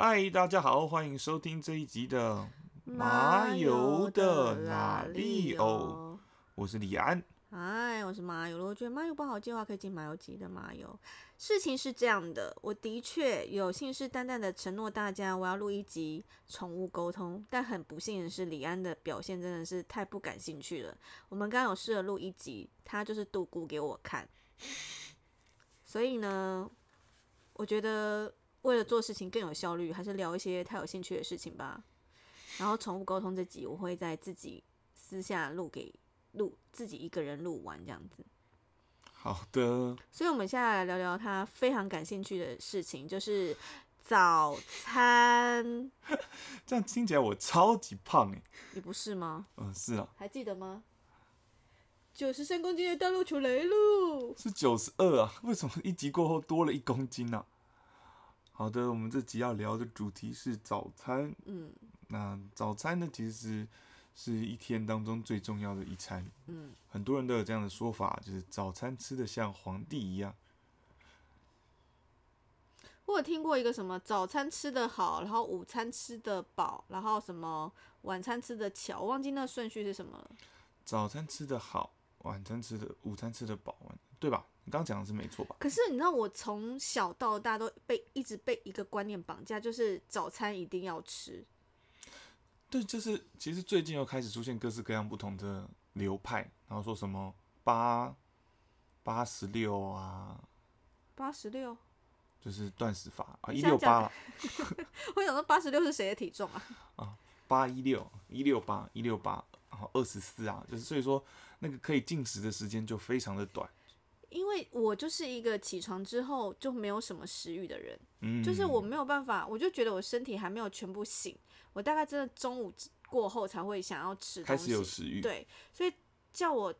嗨，大家好，欢迎收听这一集的麻油的哪里哦，我是李安。嗨，我是麻油。如果觉得麻油不好接的话，可以进麻油集的麻油。事情是这样的，我的确有信誓旦旦的承诺大家，我要录一集宠物沟通。但很不幸的是，李安的表现真的是太不感兴趣了。我们刚刚有试着录一集，他就是度咕给我看。所以呢，我觉得为了做事情更有效率，还是聊一些他有兴趣的事情吧。然后宠物沟通这集，我会在自己私下录给。录自己一个人录完这样子，好的。所以，我们现在来聊聊他非常感兴趣的事情，就是早餐。这样听起来我超级胖哎，你不是吗？嗯，是啊。还记得吗？九十三公斤的大陆出来喽。是九十二啊？为什么一集过后多了一公斤呢？好的，我们这集要聊的主题是早餐。嗯，那早餐呢，其实。是一天当中最重要的一餐。嗯，很多人都有这样的说法，就是早餐吃的像皇帝一样。我有听过一个什么早餐吃的好，然后午餐吃的饱，然后什么晚餐吃的巧，我忘记那顺序是什么了。早餐吃的好，晚餐吃的，午餐吃的饱，对吧？你刚刚讲的是没错吧？可是你知道，我从小到大都被一直被一个观念绑架，就是早餐一定要吃。对，就是其实最近又开始出现各式各样不同的流派，然后说什么八八十六啊，八十六，就是断食法啊，一六八了。我想说八十六是谁的体重啊？啊，八一六一六八一六八，然后二十四啊，就是所以说那个可以进食的时间就非常的短。因为我就是一个起床之后就没有什么食欲的人，嗯，就是我没有办法，我就觉得我身体还没有全部醒。我大概真的中午过后才会想要吃东西，开始有食欲。对，所以叫我，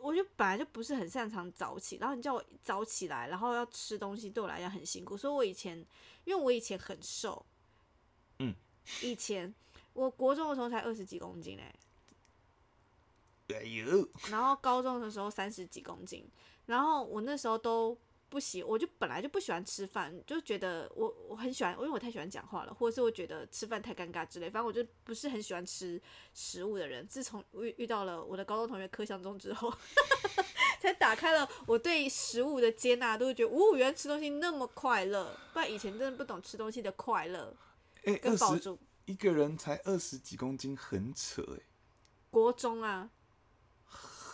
我就本来就不是很擅长早起，然后你叫我早起来，然后要吃东西，对我来讲很辛苦。所以我以前，因为我以前很瘦，嗯，以前我国中的时候才二十几公斤哎，哎呦，然后高中的时候三十几公斤，然后我那时候都。不喜，我就本来就不喜欢吃饭，就觉得我我很喜欢，因为我太喜欢讲话了，或者是我觉得吃饭太尴尬之类，反正我就不是很喜欢吃食物的人。自从遇遇到了我的高中同学柯相中之后，才打开了我对食物的接纳，都会觉得哦，原来吃东西那么快乐，不然以前真的不懂吃东西的快乐。哎，二十一个人才二十几公斤，很扯哎。国中啊，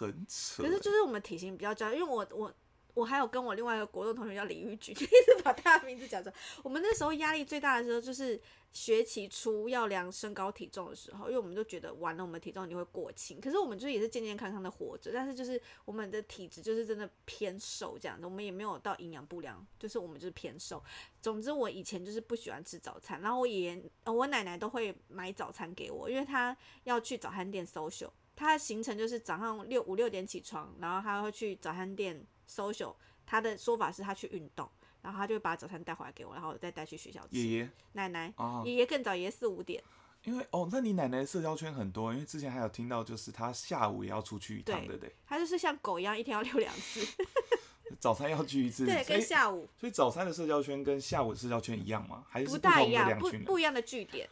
很扯。可是就是我们体型比较娇，因为我我。我还有跟我另外一个国中同学叫李玉菊，一直把他的名字讲出来。我们那时候压力最大的时候就是学期初要量身高体重的时候，因为我们就觉得完了，我们体重你会过轻。可是我们就是也是健健康康的活着，但是就是我们的体质就是真的偏瘦这样子，我们也没有到营养不良，就是我们就是偏瘦。总之我以前就是不喜欢吃早餐，然后我爷爷、我奶奶都会买早餐给我，因为他要去早餐店 social，他的行程就是早上六五六点起床，然后他会去早餐店。social，他的说法是他去运动，然后他就会把早餐带回来给我，然后再带去学校吃。爷爷、奶奶，爷爷更早，爷爷四五点。因为哦，那你奶奶社交圈很多，因为之前还有听到，就是他下午也要出去一趟，对不对？他就是像狗一样，一天要遛两次。早餐要聚一次，对，跟下午。所以早餐的社交圈跟下午的社交圈一样吗？还是不大一样？不不一样的据点。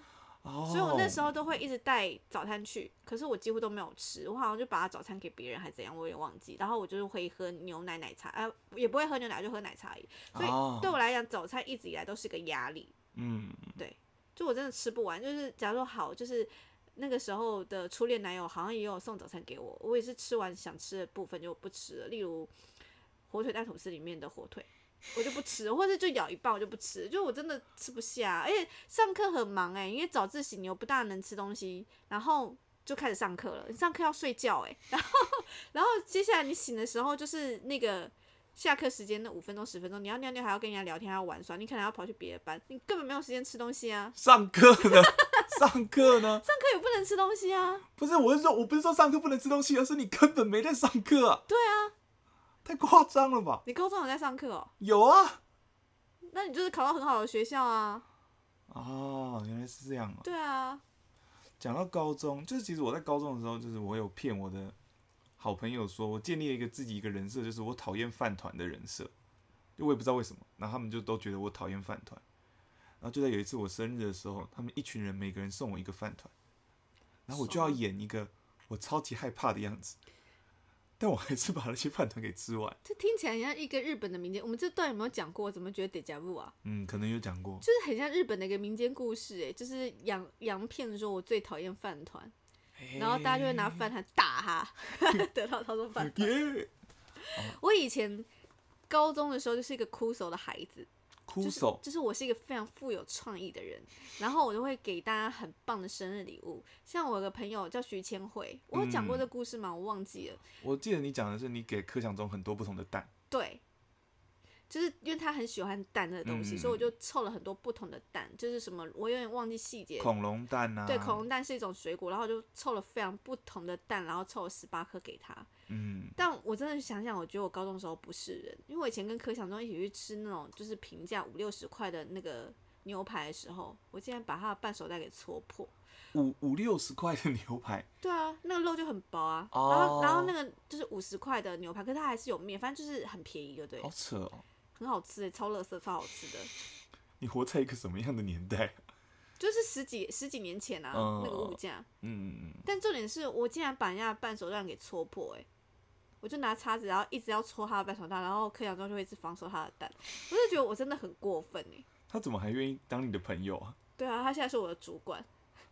所以我那时候都会一直带早餐去，可是我几乎都没有吃，我好像就把早餐给别人还怎样，我也忘记。然后我就是会喝牛奶奶茶，呃，也不会喝牛奶，就喝奶茶而已。所以对我来讲，早餐一直以来都是个压力。嗯，对，就我真的吃不完。就是假如说好，就是那个时候的初恋男友好像也有送早餐给我，我也是吃完想吃的部分就不吃了，例如火腿蛋吐司里面的火腿。我就不吃，或者就咬一半我就不吃，就我真的吃不下，而且上课很忙哎，因为早自习你又不大能吃东西，然后就开始上课了。你上课要睡觉哎，然后然后接下来你醒的时候就是那个下课时间那五分钟十分钟，你要尿尿还要跟人家聊天还要玩耍，你可能要跑去别的班，你根本没有时间吃东西啊。上课呢？上课呢？上课也不能吃东西啊。不是，我是说我不是说上课不能吃东西，而是你根本没在上课。对啊。太夸张了吧！你高中有在上课哦？有啊，那你就是考到很好的学校啊。哦，原来是这样啊。对啊。讲到高中，就是其实我在高中的时候，就是我有骗我的好朋友说，我建立了一个自己一个人设，就是我讨厌饭团的人设。就我也不知道为什么，然后他们就都觉得我讨厌饭团。然后就在有一次我生日的时候，他们一群人每个人送我一个饭团，然后我就要演一个我超级害怕的样子，但我还是把那些饭团给吃完。这听起来像一个日本的民间，我们这段有没有讲过？怎么觉得得加入啊？嗯，可能有讲过，就是很像日本的一个民间故事，哎，就是洋洋片说我最讨厌饭团，然后大家就会拿饭团打他，得到他说饭团。我以前高中的时候就是一个哭手的孩子。哭手就是我是一个非常富有创意的人，然后我就会给大家很棒的生日礼物。像我有个朋友叫徐千惠，我有讲过这故事吗？我忘记了。我记得你讲的是你给柯想中很多不同的蛋。对。就是因为他很喜欢蛋这个东西，所以我就凑了很多不同的蛋，就是什么我有点忘记细节。恐龙蛋啊。对，恐龙蛋是一种水果，然后就凑了非常不同的蛋，然后凑了十八颗给他。嗯。但我真的想想，我觉得我高中时候不是人，因为我以前跟柯想中一起去吃那种就是平价五六十块的那个牛排的时候，我竟然把他的半手袋给戳破。五五六十块的牛排。对啊，那个肉就很薄啊。哦。然后然后那个就是五十块的牛排，可是它还是有面，反正就是很便宜，对对？好扯哦。很好吃诶，超乐色，超好吃的。你活在一个什么样的年代？就是十几十几年前啊，那个物价。嗯嗯嗯。但重点是我竟然把人家的半手段给戳破诶，我就拿叉子，然后一直要戳他的半手段，然后柯阳中就会一直防守他的蛋。我就觉得我真的很过分诶。他怎么还愿意当你的朋友啊？对啊，他现在是我的主管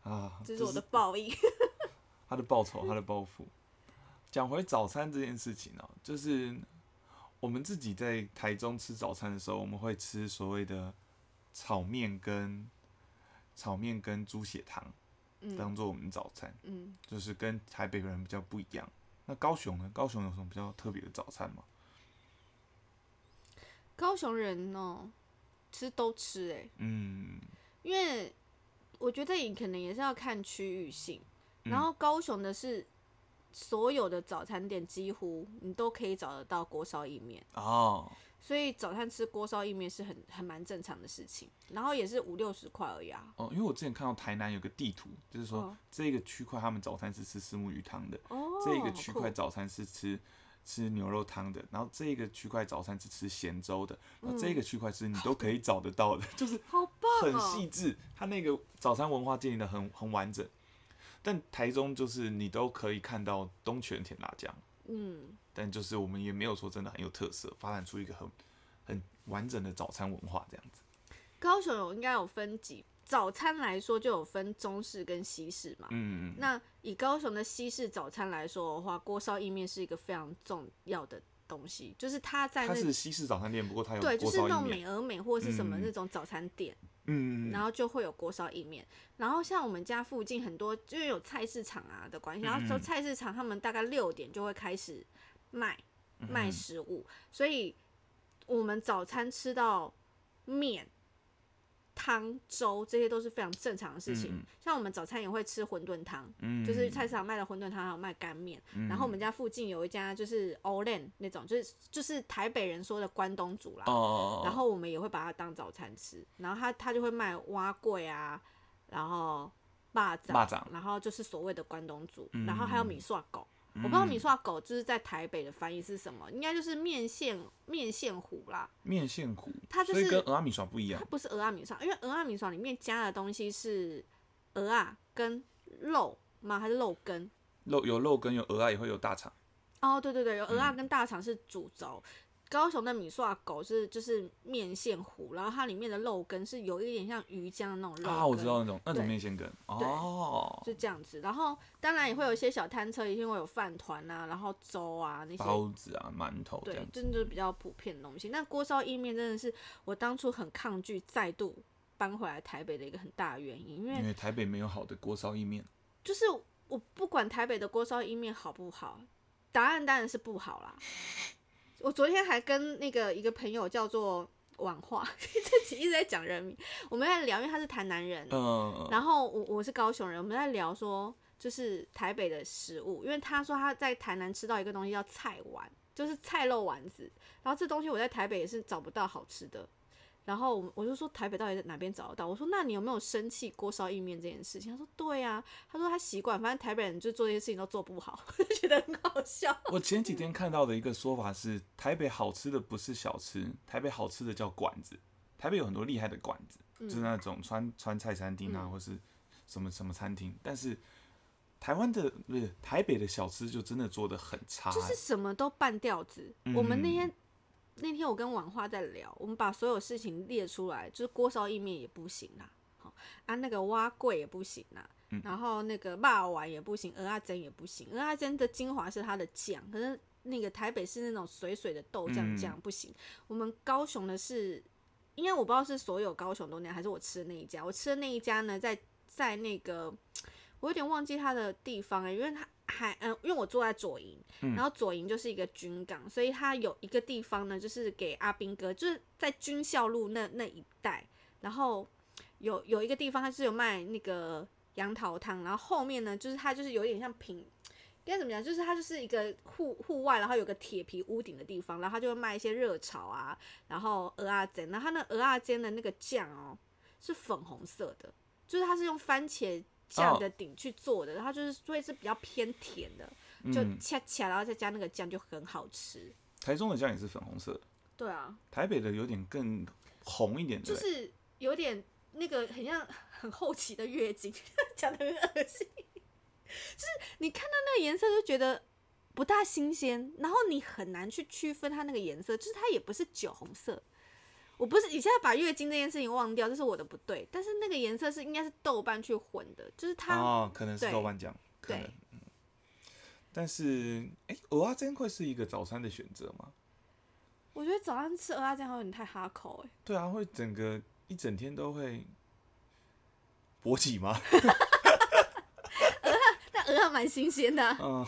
啊，这是我的报应。他的报酬，他的报复。讲回早餐这件事情呢，就是。我们自己在台中吃早餐的时候，我们会吃所谓的炒面跟炒面跟猪血汤，当做我们早餐。嗯，就是跟台北人比较不一样。那高雄呢？高雄有什么比较特别的早餐吗？高雄人哦，其实都吃哎。嗯，因为我觉得你可能也是要看区域性，然后高雄的是。所有的早餐店几乎你都可以找得到锅烧意面哦，所以早餐吃锅烧意面是很很蛮正常的事情，然后也是五六十块而已啊。哦，因为我之前看到台南有个地图，就是说这个区块他们早餐是吃石木鱼汤的，哦，这个区块早餐是吃吃牛肉汤的，然后这个区块早餐是吃咸粥的，然后这个区块是你都可以找得到的，就是好棒，很细致，它那个早餐文化建立的很很完整。但台中就是你都可以看到东泉甜辣酱，嗯，但就是我们也没有说真的很有特色，发展出一个很很完整的早餐文化这样子。高雄有应该有分几早餐来说就有分中式跟西式嘛，嗯嗯。那以高雄的西式早餐来说的话，锅烧意面是一个非常重要的东西，就是它在它是西式早餐店，不过它有对，就是那种美而美或者是什么那种早餐店。嗯，然后就会有锅烧意面，然后像我们家附近很多，因为有菜市场啊的关系，然后说菜市场他们大概六点就会开始卖卖食物，所以我们早餐吃到面。汤粥这些都是非常正常的事情，像我们早餐也会吃馄饨汤，就是菜市场卖的馄饨汤，还有卖干面。然后我们家附近有一家就是 Olen 那种，就是就是台北人说的关东煮啦。然后我们也会把它当早餐吃，然后他他就会卖蛙桂啊，然后蚂蚱，然后就是所谓的关东煮，然后还有米刷狗。我不知道米刷狗就是在台北的翻译是什么，应该就是面线面线糊啦。面线糊，它就是跟鹅阿米刷不一样。它不是鹅阿米刷，因为鹅阿米刷里面加的东西是鹅啊跟肉吗？还是肉根？肉有肉根，有鹅啊，也会有大肠。哦，对对对，有鹅啊跟大肠是主轴。高雄的米刷狗是就是面线糊，然后它里面的肉羹是有一点像鱼浆的那种肉啊，我知道那种那种面线羹哦，是这样子。然后当然也会有一些小摊车，一定会有饭团啊，然后粥啊那些包子啊、馒头，对，真的是比较普遍的东西。那锅烧意面真的是我当初很抗拒再度搬回来台北的一个很大的原因，因为因为台北没有好的锅烧意面。就是我不管台北的锅烧意面好不好，答案当然是不好啦。我昨天还跟那个一个朋友叫做婉化，这集一直在讲人名，我们在聊，因为他是台南人，嗯，然后我我是高雄人，我们在聊说就是台北的食物，因为他说他在台南吃到一个东西叫菜丸，就是菜肉丸子，然后这东西我在台北也是找不到好吃的。然后我我就说台北到底在哪边找得到？我说那你有没有生气锅烧意面这件事情？他说对呀，他说他习惯，反正台北人就做这些事情都做不好，就觉得很好笑。我前几天看到的一个说法是，台北好吃的不是小吃，台北好吃的叫馆子，台北有很多厉害的馆子。就是那种川川菜餐厅啊，或是什么什么餐厅。但是台湾的不是台北的小吃就真的做的很差，就是什么都半吊子。我们那天那天我跟婉花在聊，我们把所有事情列出来，就是锅烧意面也不行啦，好啊那个蛙桂也不行啦。然后那个霸丸也不行，鹅阿珍也不行。鹅阿珍的精华是它的酱，可是那个台北是那种水水的豆酱酱不行。我们高雄的是，因为我不知道是所有高雄都那样，还是我吃的那一家。我吃的那一家呢，在在那个我有点忘记它的地方哎，因为它还嗯，因为我住在左营，然后左营就是一个军港，所以它有一个地方呢，就是给阿兵哥，就是在军校路那那一带，然后有有一个地方它是有卖那个。杨桃汤，然后后面呢，就是它就是有点像平，应该怎么讲？就是它就是一个户户外，然后有个铁皮屋顶的地方，然后它就会卖一些热炒啊，然后鹅啊煎，然后它那鹅啊煎的那个酱哦是粉红色的，就是它是用番茄酱的顶去做的，然后就是所以是比较偏甜的，就恰恰然后再加那个酱就很好吃。台中的酱也是粉红色的，对啊，台北的有点更红一点，就是有点那个很像。很后期的月经，讲的很恶心，就是你看到那个颜色就觉得不大新鲜，然后你很难去区分它那个颜色，就是它也不是酒红色。我不是你现在把月经这件事情忘掉，这是我的不对。但是那个颜色是应该是豆瓣去混的，就是它哦，可能是豆瓣酱，可能。但是，哎，鹅阿煎会是一个早餐的选择吗？我觉得早上吃鹅阿煎有点太哈口哎。对啊，会整个一整天都会。勃起吗？鹅，但鹅还蛮新鲜的。嗯，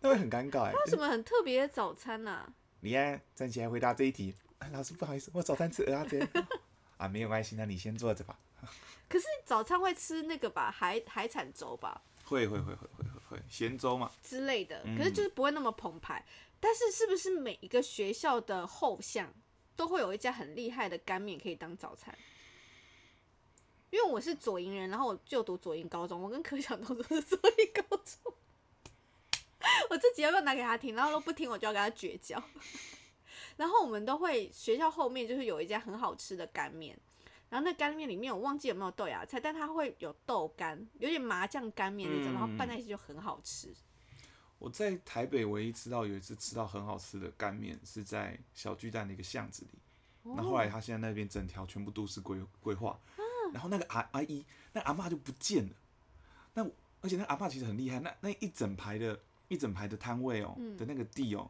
那会很尴尬哎。为什么很特别的早餐呢？李安站起来回答这一题。老师不好意思，我早餐吃鹅啊煎。啊，没有关系，那你先坐着吧。可是早餐会吃那个吧，海海产粥吧？会会会会会会会咸粥嘛之类的。可是就是不会那么澎湃。但是是不是每一个学校的后巷都会有一家很厉害的干面可以当早餐？因为我是左营人，然后我就读左营高中，我跟柯晓东都是左营高中。我自己要不要拿给他听？然后都不听，我就要跟他绝交。然后我们都会学校后面就是有一家很好吃的干面，然后那干面里面我忘记有没有豆芽菜，但它会有豆干，有点麻酱干面那种，然后拌在一起就很好吃。我在台北唯一吃到有一次吃到很好吃的干面，是在小巨蛋的一个巷子里。那后来他现在那边整条全部都是规规划。然后那个阿阿姨，那阿妈就不见了。那而且那阿妈其实很厉害，那那一整排的一整排的摊位哦的那个地哦，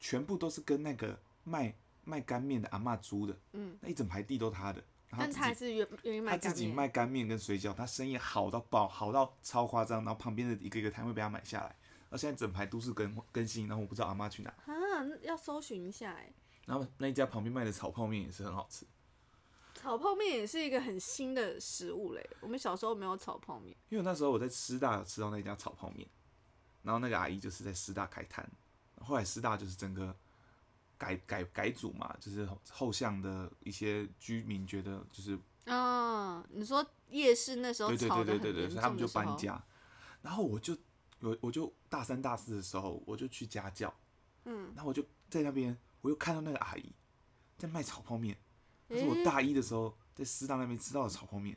全部都是跟那个卖卖干面的阿妈租的。嗯，那一整排地都他的。但他还是愿愿意卖。他自己卖干面跟水饺，他生意好到爆，好到超夸张。然后旁边的一个一个摊位被他买下来，而现在整排都是更更新。然后我不知道阿妈去哪。啊，要搜寻一下哎。然后那一家旁边卖的炒泡面也是很好吃。炒泡面也是一个很新的食物嘞，我们小时候没有炒泡面。因为那时候我在师大有吃到那家炒泡面，然后那个阿姨就是在师大开摊，后来师大就是整个改改改组嘛，就是后巷的一些居民觉得就是啊，你说夜市那时候炒对对对对对，所以他们就搬家，然后我就我我就大三大四的时候我就去家教，嗯，然后我就在那边我又看到那个阿姨在卖炒泡面。是我大一的时候在师大那边吃到的炒泡面，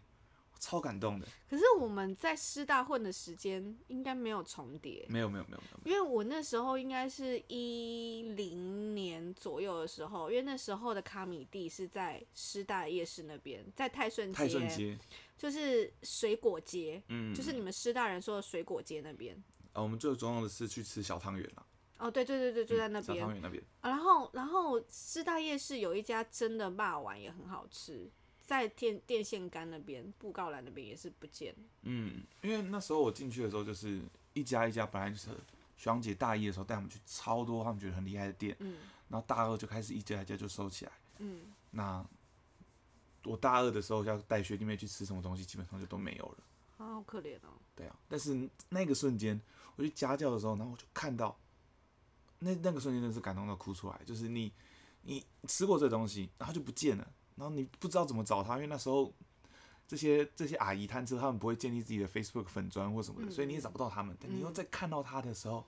超感动的。可是我们在师大混的时间应该没有重叠。没有没有没有没有。因为我那时候应该是一零年左右的时候，因为那时候的卡米蒂是在师大夜市那边，在泰顺泰顺街，就是水果街，嗯，就是你们师大人说的水果街那边。啊，我们最重要的是去吃小汤圆了。哦，对对对对，就在那边。小汤圆那边。然后，然后师大夜市有一家真的霸丸也很好吃，在电电线杆那边、布告栏那边也是不见。嗯，因为那时候我进去的时候，就是一家一家，本来就是学长姐大一的时候带我们去超多他们觉得很厉害的店，嗯，然后大二就开始一家一家就收起来，嗯，那我大二的时候要带学弟妹去吃什么东西，基本上就都没有了。啊，好可怜哦。对啊，但是那个瞬间我去家教的时候，然后我就看到。那那个瞬间真的是感动到哭出来，就是你，你吃过这东西，然后就不见了，然后你不知道怎么找他，因为那时候这些这些阿姨摊车，他们不会建立自己的 Facebook 粉砖或什么的，所以你也找不到他们。但你又在看到他的时候，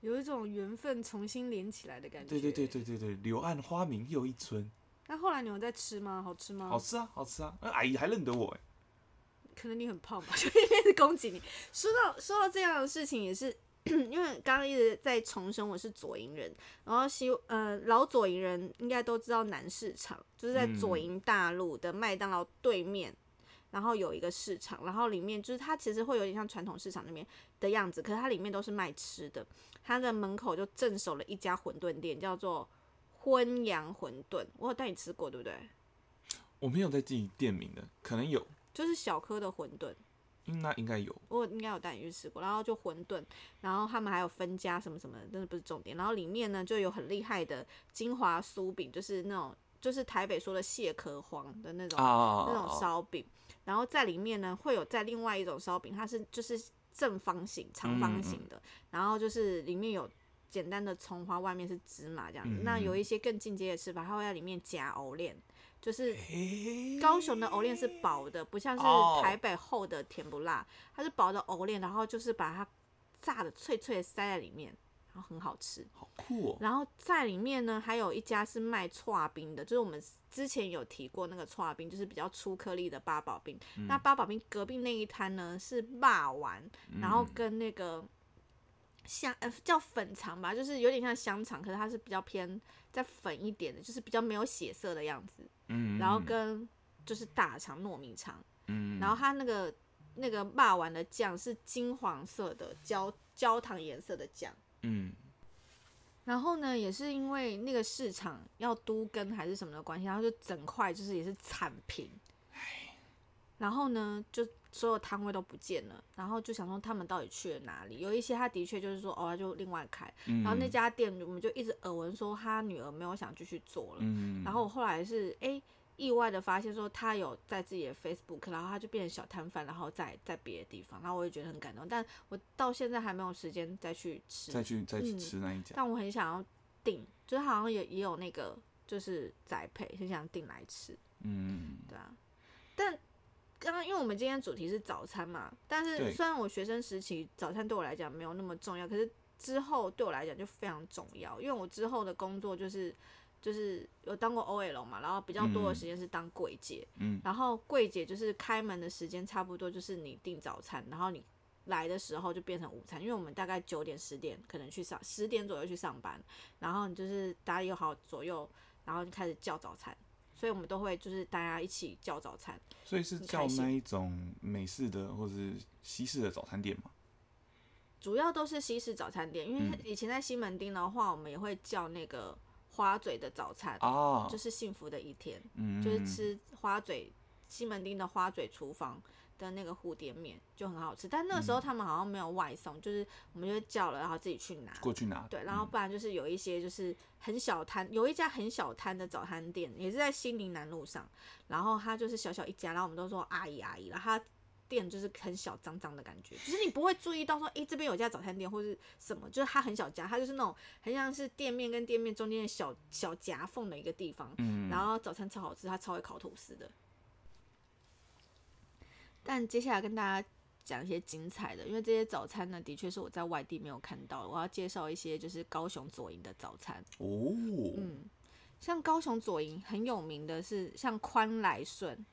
有一种缘分重新连起来的感觉。对对对对对对，柳暗花明又一村。那后来你有在吃吗？好吃吗？好吃啊，好吃啊！那阿姨还认得我哎。可能你很胖吧，就一边是攻击你。说到说到这样的事情，也是因为刚刚一直在重申我是左营人，然后希呃老左营人应该都知道南市场，就是在左营大路的麦当劳对面，然后有一个市场，然后里面就是它其实会有点像传统市场那边的样子，可是它里面都是卖吃的。它的门口就镇守了一家馄饨店，叫做荤阳馄饨。我有带你吃过，对不对？我没有在记店名的，可能有。就是小颗的馄饨，那应该有。我应该有带你去吃过。然后就馄饨，然后他们还有分家什么什么的，真的不是重点。然后里面呢就有很厉害的金华酥饼，就是那种就是台北说的蟹壳黄的那种那种烧饼。然后在里面呢会有在另外一种烧饼，它是就是正方形长方形的，然后就是里面有简单的葱花，外面是芝麻这样子。那有一些更进阶的吃法，它会在里面夹藕链。就是高雄的藕链是薄的，不像是台北厚的甜不辣，它是薄的藕链，然后就是把它炸的脆脆的塞在里面，然后很好吃，好酷哦。然后在里面呢，还有一家是卖搓冰的，就是我们之前有提过那个搓冰，就是比较粗颗粒的八宝冰。那八宝冰隔壁那一摊呢是霸丸，然后跟那个香呃叫粉肠吧，就是有点像香肠，可是它是比较偏再粉一点的，就是比较没有血色的样子。嗯然后跟就是大肠糯米肠，嗯，然后它那个那个霸丸的酱是金黄色的焦焦糖颜色的酱，嗯，然后呢，也是因为那个市场要都跟还是什么的关系，然后就整块就是也是惨平，然后呢，就所有摊位都不见了，然后就想说他们到底去了哪里？有一些他的确就是说哦，就另外开，然后那家店我们就一直耳闻说他女儿没有想继续做了，然后我后来是哎意外的发现说他有在自己的 Facebook，然后他就变成小摊贩，然后在在别的地方，然后我也觉得很感动，但我到现在还没有时间再去吃，再去再去吃那一家，但我很想要订，就是好像也也有那个就是栽培，很想订来吃，嗯，对啊，但。刚刚因为我们今天主题是早餐嘛，但是虽然我学生时期早餐对我来讲没有那么重要，可是之后对我来讲就非常重要，因为我之后的工作就是就是有当过 OL 嘛，然后比较多的时间是当柜姐，嗯，然后柜姐就是开门的时间差不多就是你订早餐，然后你来的时候就变成午餐，因为我们大概九点十点可能去上，十点左右去上班，然后你就是打理好左右，然后就开始叫早餐。所以我们都会就是大家一起叫早餐，所以是叫那一种美式的或者是西式的早餐店吗？主要都是西式早餐店，因为以前在西门町的话，我们也会叫那个花嘴的早餐哦，就是幸福的一天，嗯，就是吃花嘴西门町的花嘴厨房。的那个蝴蝶面就很好吃，但那个时候他们好像没有外送，就是我们就叫了，然后自己去拿。过去拿。对，然后不然就是有一些就是很小摊，有一家很小摊的早餐店，也是在新林南路上，然后它就是小小一家，然后我们都说阿姨阿姨，然后它店就是很小脏脏的感觉，就是你不会注意到说，哎，这边有家早餐店或是什么，就是它很小家，它就是那种很像是店面跟店面中间的小小夹缝的一个地方，嗯，然后早餐超好吃，它超会烤吐司的。但接下来跟大家讲一些精彩的，因为这些早餐呢，的确是我在外地没有看到。我要介绍一些就是高雄左营的早餐哦，嗯，像高雄左营很有名的是像宽来顺，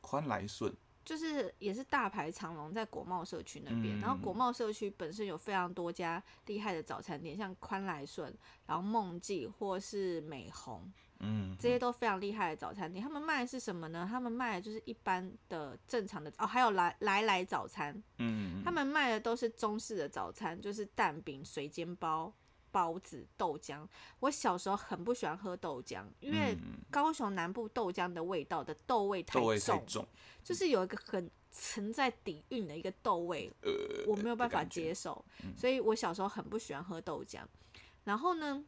宽来顺就是也是大排长龙在国贸社区那边，然后国贸社区本身有非常多家厉害的早餐店，像宽来顺，然后梦记或是美红。嗯，这些都非常厉害的早餐店，他们卖的是什么呢？他们卖的就是一般的正常的哦，还有来来来早餐，嗯，他们卖的都是中式的早餐，就是蛋饼、水煎包、包子、豆浆。我小时候很不喜欢喝豆浆，因为高雄南部豆浆的味道的豆味太重，就是有一个很存在底蕴的一个豆味，我没有办法接受，所以我小时候很不喜欢喝豆浆。然后呢？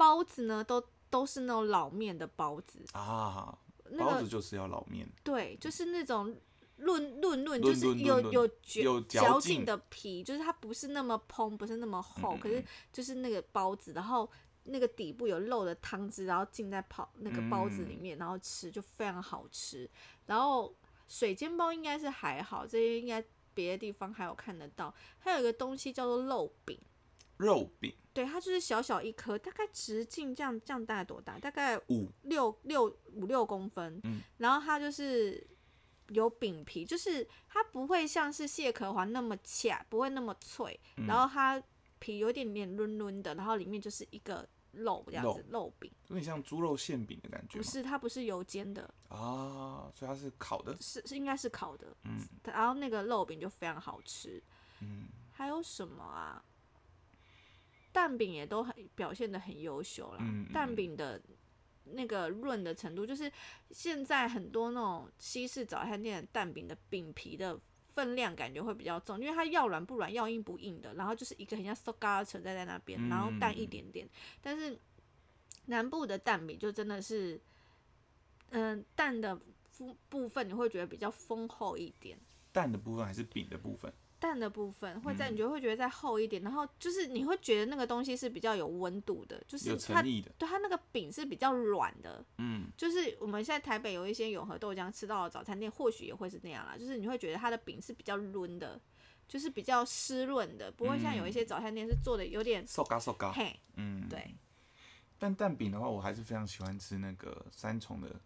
包子呢，都都是那种老面的包子。啊，包子就是要老面，对，就是那种润润润，就是有有有嚼劲。的皮，就是它不是那么蓬，不是那么厚，可是就是那个包子，然后那个底部有漏的汤汁，然后浸在泡那个包子里面，然后吃就非常好吃。然后水煎包应该是还好，这些应该别的地方还有看得到，还有一个东西叫做肉饼。肉饼。对，它就是小小一颗，大概直径这样这样大概多大？大概五六六五六公分。嗯，然后它就是有饼皮，就是它不会像是蟹壳环那么恰，不会那么脆。然后它皮有点点润润的，然后里面就是一个肉这样子，肉饼，有点像猪肉馅饼的感觉。不是，它不是油煎的啊，所以它是烤的。是是应该是烤的。嗯，然后那个肉饼就非常好吃。嗯，还有什么啊？蛋饼也都很表现的很优秀啦。蛋饼的那个润的程度，就是现在很多那种西式早餐店的蛋饼的饼皮的分量感觉会比较重，因为它要软不软，要硬不硬的，然后就是一个很像 so ga 存在在那边，然后淡一点点。但是南部的蛋饼就真的是，嗯，蛋的部部分你会觉得比较丰厚一点。蛋的部分还是饼的部分？蛋的部分会在，你觉得会觉得再厚一点，然后就是你会觉得那个东西是比较有温度的，就是它对它那个饼是比较软的，嗯，就是我们现在台北有一些永和豆浆吃到的早餐店，或许也会是那样啦，就是你会觉得它的饼是比较润的，就是比较湿润的，不会像有一些早餐店是做的有点瘦嘎瘦嘎，嘿，嗯，对。但蛋饼的话，我还是非常喜欢吃那个三重的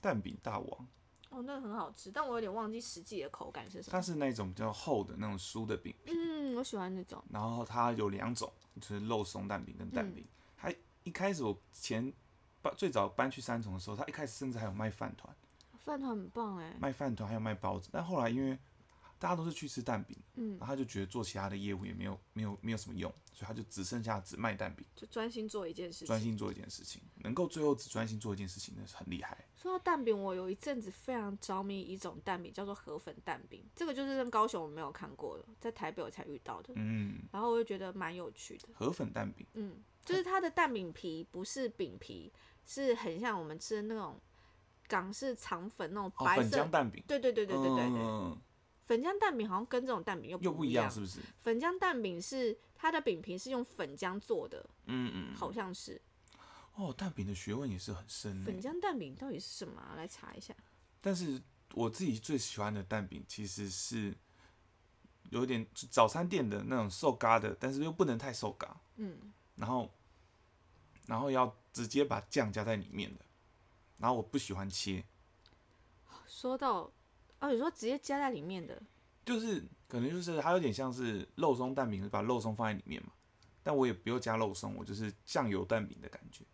蛋饼大王。哦，那个很好吃，但我有点忘记实际的口感是什么。它是那种比较厚的那种酥的饼皮。嗯，我喜欢那种。然后它有两种，就是肉松蛋饼跟蛋饼。它一开始我前搬最早搬去三重的时候，它一开始甚至还有卖饭团。饭团很棒哎。卖饭团还有卖包子，但后来因为。大家都是去吃蛋饼，嗯，然后他就觉得做其他的业务也没有没有没有什么用，所以他就只剩下只卖蛋饼，就专心做一件事情，专心做一件事情，能够最后只专心做一件事情，那是很厉害。说到蛋饼，我有一阵子非常着迷一种蛋饼，叫做河粉蛋饼，这个就是在高雄我没有看过的，在台北我才遇到的，嗯，然后我就觉得蛮有趣的。河粉蛋饼，嗯，就是它的蛋饼皮不是饼皮，是很像我们吃的那种港式肠粉那种白色蛋饼，对对对对对对对。粉浆蛋饼好像跟这种蛋饼又又不一样，是不是？粉浆蛋饼是它的饼皮是用粉浆做的，嗯嗯，好像是。哦，蛋饼的学问也是很深。粉浆蛋饼到底是什么？来查一下。但是我自己最喜欢的蛋饼其实是有点早餐店的那种瘦嘎的，但是又不能太瘦嘎。嗯。然后，然后要直接把酱加在里面的，然后我不喜欢切。说到。哦，你说直接加在里面的，就是可能就是它有点像是肉松蛋饼，把肉松放在里面嘛。但我也不用加肉松，我就是酱油蛋饼的感觉，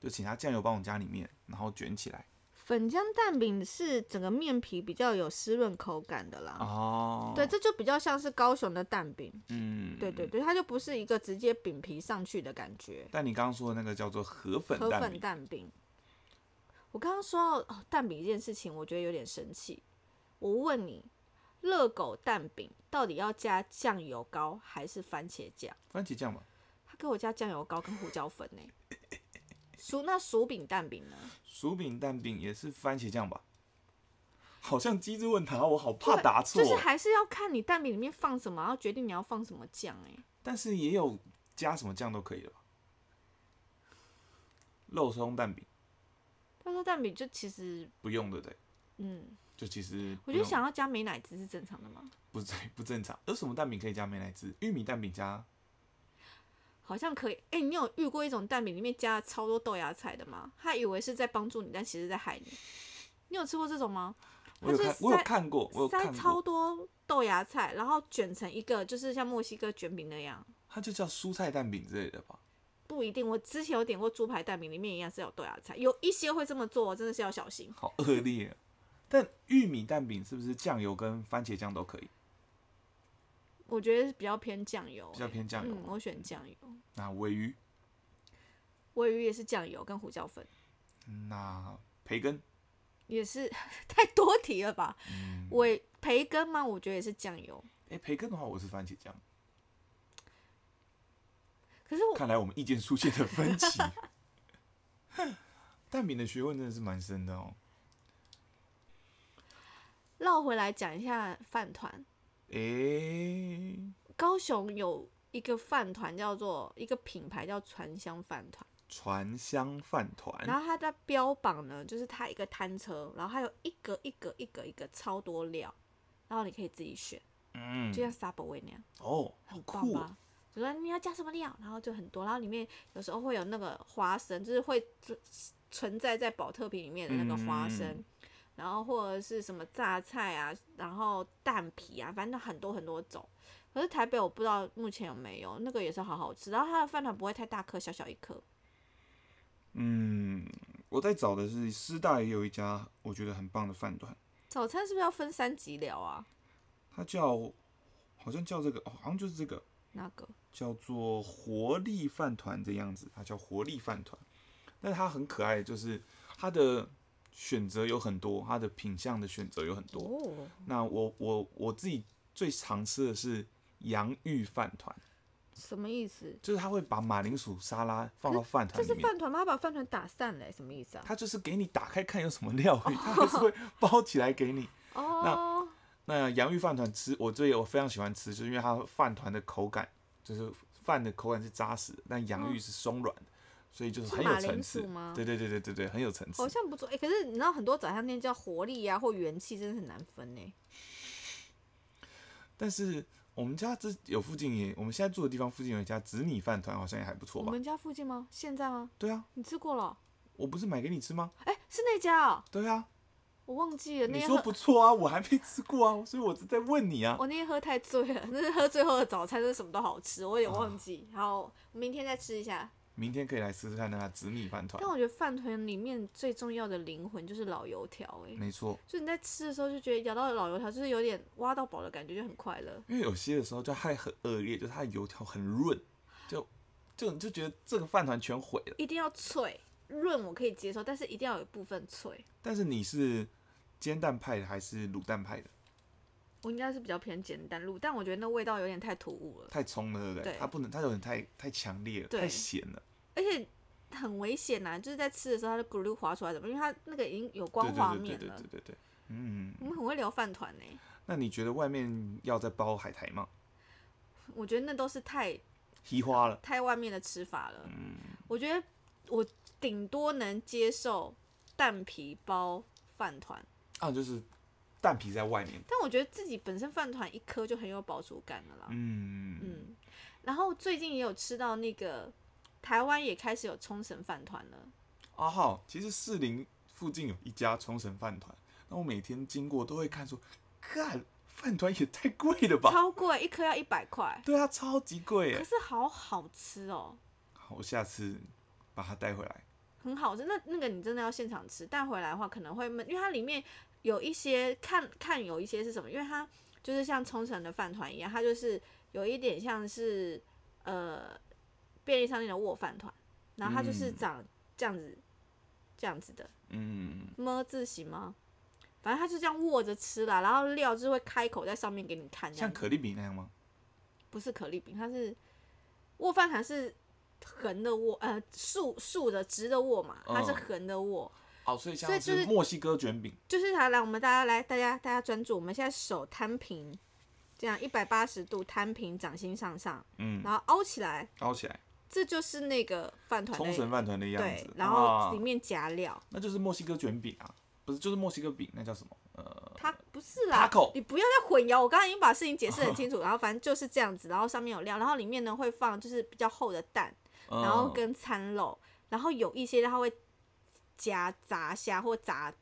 就请他酱油帮我加里面，然后卷起来。粉浆蛋饼是整个面皮比较有湿润口感的啦。哦，对，这就比较像是高雄的蛋饼。嗯，对对对，它就不是一个直接饼皮上去的感觉。但你刚刚说的那个叫做河粉河粉蛋饼，我刚刚说到蛋饼这件事情，我觉得有点生气。我问你，热狗蛋饼到底要加酱油膏还是番茄酱？番茄酱吧。他给我加酱油膏跟胡椒粉呢。薯那薯饼蛋饼呢？薯饼蛋饼也是番茄酱吧？好像机智问答，我好怕答错。就是还是要看你蛋饼里面放什么，然后决定你要放什么酱哎。但是也有加什么酱都可以的吧？肉松蛋饼。肉松蛋饼就其实不用的对。嗯。就其实，我觉得想要加美乃滋是正常的吗？不正 不正常。有什么蛋饼可以加美乃滋？玉米蛋饼加，好像可以。哎，你有遇过一种蛋饼里面加了超多豆芽菜的吗？他以为是在帮助你，但其实在害你。你有吃过这种吗？我有看，我有看过，我有塞超多豆芽菜，然后卷成一个，就是像墨西哥卷饼那样。它就叫蔬菜蛋饼之类的吧？不一定。我之前有点过猪排蛋饼，里面一样是有豆芽菜。有一些会这么做，真的是要小心。好恶劣。但玉米蛋饼是不是酱油跟番茄酱都可以？我觉得比较偏酱油，比较偏酱油。嗯，我选酱油。那尾鱼，尾鱼也是酱油跟胡椒粉。那培根也是 太多题了吧？尾培根吗？我觉得也是酱油。哎，培根的话，我是番茄酱。可是我看来我们意见出现了分歧。蛋饼的学问真的是蛮深的哦。绕回来讲一下饭团。诶，高雄有一个饭团叫做一个品牌叫传香饭团。传香饭团。然后它的标榜呢，就是它一个摊车，然后它有一格一格一格一格超多料，然后你可以自己选。嗯。就像 Subway 那样。哦，很棒吧。就说你要加什么料，然后就很多，然后里面有时候会有那个花生，就是会存在在保特瓶里面的那个花生，然后或者是什么榨菜啊，然后蛋皮啊，反正很多很多种。可是台北我不知道目前有没有，那个也是好好吃，然后它的饭团不会太大颗，小小一颗。嗯，我在找的是师大也有一家我觉得很棒的饭团。早餐是不是要分三级聊啊？它叫，好像叫这个，哦，好像就是这个。那个？叫做活力饭团的样子，它叫活力饭团。但是它很可爱，就是它的选择有很多，它的品相的选择有很多。哦。那我我我自己最常吃的是洋芋饭团。什么意思？就是他会把马铃薯沙拉放到饭团里面。这是饭团吗？他把饭团打散嘞，什么意思啊？他就是给你打开看有什么料，他还是会包起来给你。哦。那那洋芋饭团吃，我最我非常喜欢吃，就是因为它饭团的口感，就是饭的口感是扎实，但洋芋是松软的，所以就是很有层次。对对对对对对，很有层次。好像不错哎，可是你知道很多早餐店叫活力呀或元气，真的很难分呢。但是。我们家这有附近也，我们现在住的地方附近有一家紫米饭团，好像也还不错吧？我们家附近吗？现在吗？对啊。你吃过了？我不是买给你吃吗？哎，是那家啊？对啊。我忘记了。你说不错啊，我还没吃过啊，所以我是在问你啊。我那天喝太醉了，那是喝最后的早餐，是什么都好吃，我也忘记。好，明天再吃一下。明天可以来试试看那个紫米饭团。但我觉得饭团里面最重要的灵魂就是老油条，哎，没错。所以你在吃的时候就觉得咬到老油条，就是有点挖到宝的感觉，就很快乐。因为有些的时候就还很恶劣，就是它的油条很润，就就你就觉得这个饭团全毁了。一定要脆润我可以接受，但是一定要有部分脆。但是你是煎蛋派的还是卤蛋派的？我应该是比较偏简单卤，但我觉得那味道有点太突兀了，太冲了，对不对？它不能，它有点太太强烈了，太咸了。而且很危险呐，就是在吃的时候，它就咕噜滑出来，怎么？因为它那个已经有光滑面了。对对对对对嗯。我们很会聊饭团呢。那你觉得外面要再包海苔吗？我觉得那都是太稀花了，太外面的吃法了。嗯。我觉得我顶多能接受蛋皮包饭团。啊，就是蛋皮在外面。但我觉得自己本身饭团一颗就很有饱足感了啦。嗯嗯。然后最近也有吃到那个。台湾也开始有冲绳饭团了。哦，好，其实士林附近有一家冲绳饭团，那我每天经过都会看说，看饭团也太贵了吧？超贵，一颗要一百块。对啊，超级贵。可是好好吃哦。好，我下次把它带回来。很好吃，那那个你真的要现场吃，带回来的话可能会闷，因为它里面有一些看看有一些是什么，因为它就是像冲绳的饭团一样，它就是有一点像是呃。便利商店的握饭团，然后它就是长这样子，这样子的，嗯，么字形吗？反正它就这样握着吃啦，然后料就会开口在上面给你看，像可丽饼那样吗？不是可丽饼，它是握饭团是横的握，呃，竖竖的直的握嘛，它是横的握。好，所以像是墨西哥卷饼，就是它来，我们大家来，大家大家专注，我们现在手摊平，这样一百八十度摊平，掌心向上，嗯，然后凹起来，凹起来。这就是那个饭团，冲绳饭团的样子，然后里面夹料，那就是墨西哥卷饼啊，不是，就是墨西哥饼，那叫什么？呃，它不是啦，你不要再混淆，我刚刚已经把事情解释很清楚，然后反正就是这样子，然后上面有料，然后里面呢会放就是比较厚的蛋，然后跟餐肉，然后有一些它会夹炸虾或炸，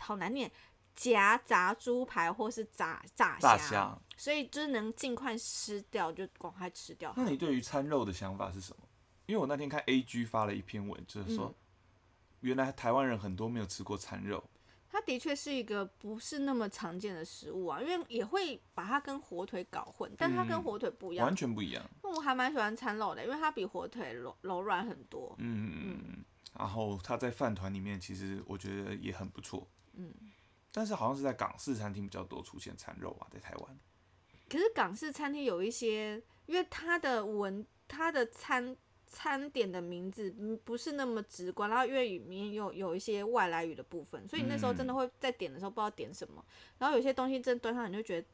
好难念。夹炸猪排或是炸炸虾，所以就是能尽快吃掉就赶快吃掉。那你对于餐肉的想法是什么？因为我那天看 A G 发了一篇文，就是说原来台湾人很多没有吃过餐肉。它的确是一个不是那么常见的食物啊，因为也会把它跟火腿搞混，但它跟火腿不一样，完全不一样。那我还蛮喜欢餐肉的，因为它比火腿柔柔软很多。嗯嗯嗯。然后它在饭团里面，其实我觉得也很不错。嗯。但是好像是在港式餐厅比较多出现餐肉啊，在台湾。可是港式餐厅有一些，因为它的文，它的餐餐点的名字不是那么直观，然后粤语里面有有一些外来语的部分，所以那时候真的会在点的时候不知道点什么。然后有些东西真端上，你就觉得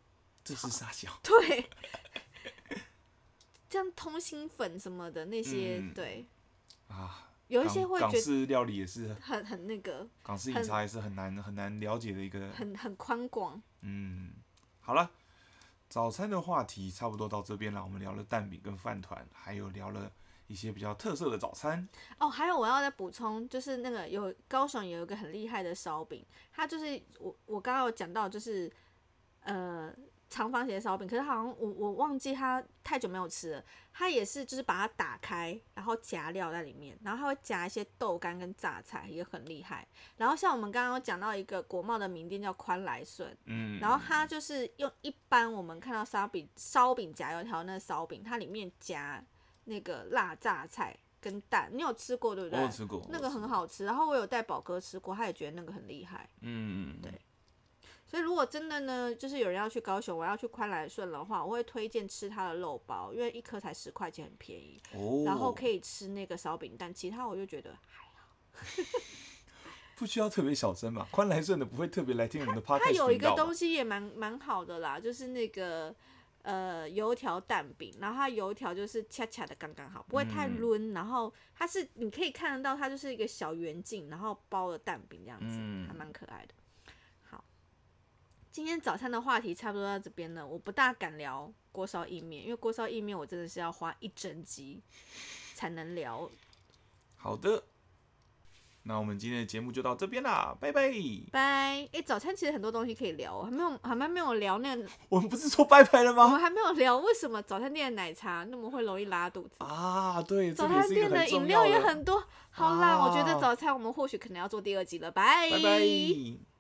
这是啥小？对，像通心粉什么的那些，对啊。有一些会港式料理也是很很那个，港式饮茶也是很难很难了解的一个，很很宽广。嗯，好了，早餐的话题差不多到这边了。我们聊了蛋饼跟饭团，还有聊了一些比较特色的早餐。哦，还有我要再补充，就是那个有高雄有一个很厉害的烧饼，它就是我我刚刚有讲到，就是呃。长方形的烧饼，可是好像我我忘记它太久没有吃了。它也是就是把它打开，然后夹料在里面，然后它会夹一些豆干跟榨菜，也很厉害。然后像我们刚刚讲到一个国贸的名店叫宽来顺，嗯，然后它就是用一般我们看到烧饼烧饼夹油条那烧饼，它里面夹那个辣榨菜跟蛋，你有吃过对不对？我吃过，那个很好吃。然后我有带宝哥吃过，他也觉得那个很厉害。嗯，对。所以如果真的呢，就是有人要去高雄，我要去宽来顺的话，我会推荐吃它的肉包，因为一颗才十块钱，很便宜。哦。然后可以吃那个烧饼蛋，其他我就觉得还好。不需要特别小声嘛？宽来顺的不会特别来听我们的它有一个东西也蛮蛮好的啦，就是那个呃油条蛋饼，然后它油条就是恰恰的刚刚好，不会太抡，然后它是你可以看得到它就是一个小圆镜，然后包了蛋饼这样子，还蛮可爱的。今天早餐的话题差不多到这边了，我不大敢聊锅烧意面，因为锅烧意面我真的是要花一整集才能聊。好的，那我们今天的节目就到这边啦，拜拜。拜。哎，早餐其实很多东西可以聊，还没有还没有聊那个。我们不是说拜拜了吗？我们还没有聊为什么早餐店的奶茶那么会容易拉肚子啊？对，早餐店的饮料也很多。好啦，我觉得早餐我们或许可能要做第二集了，拜拜拜。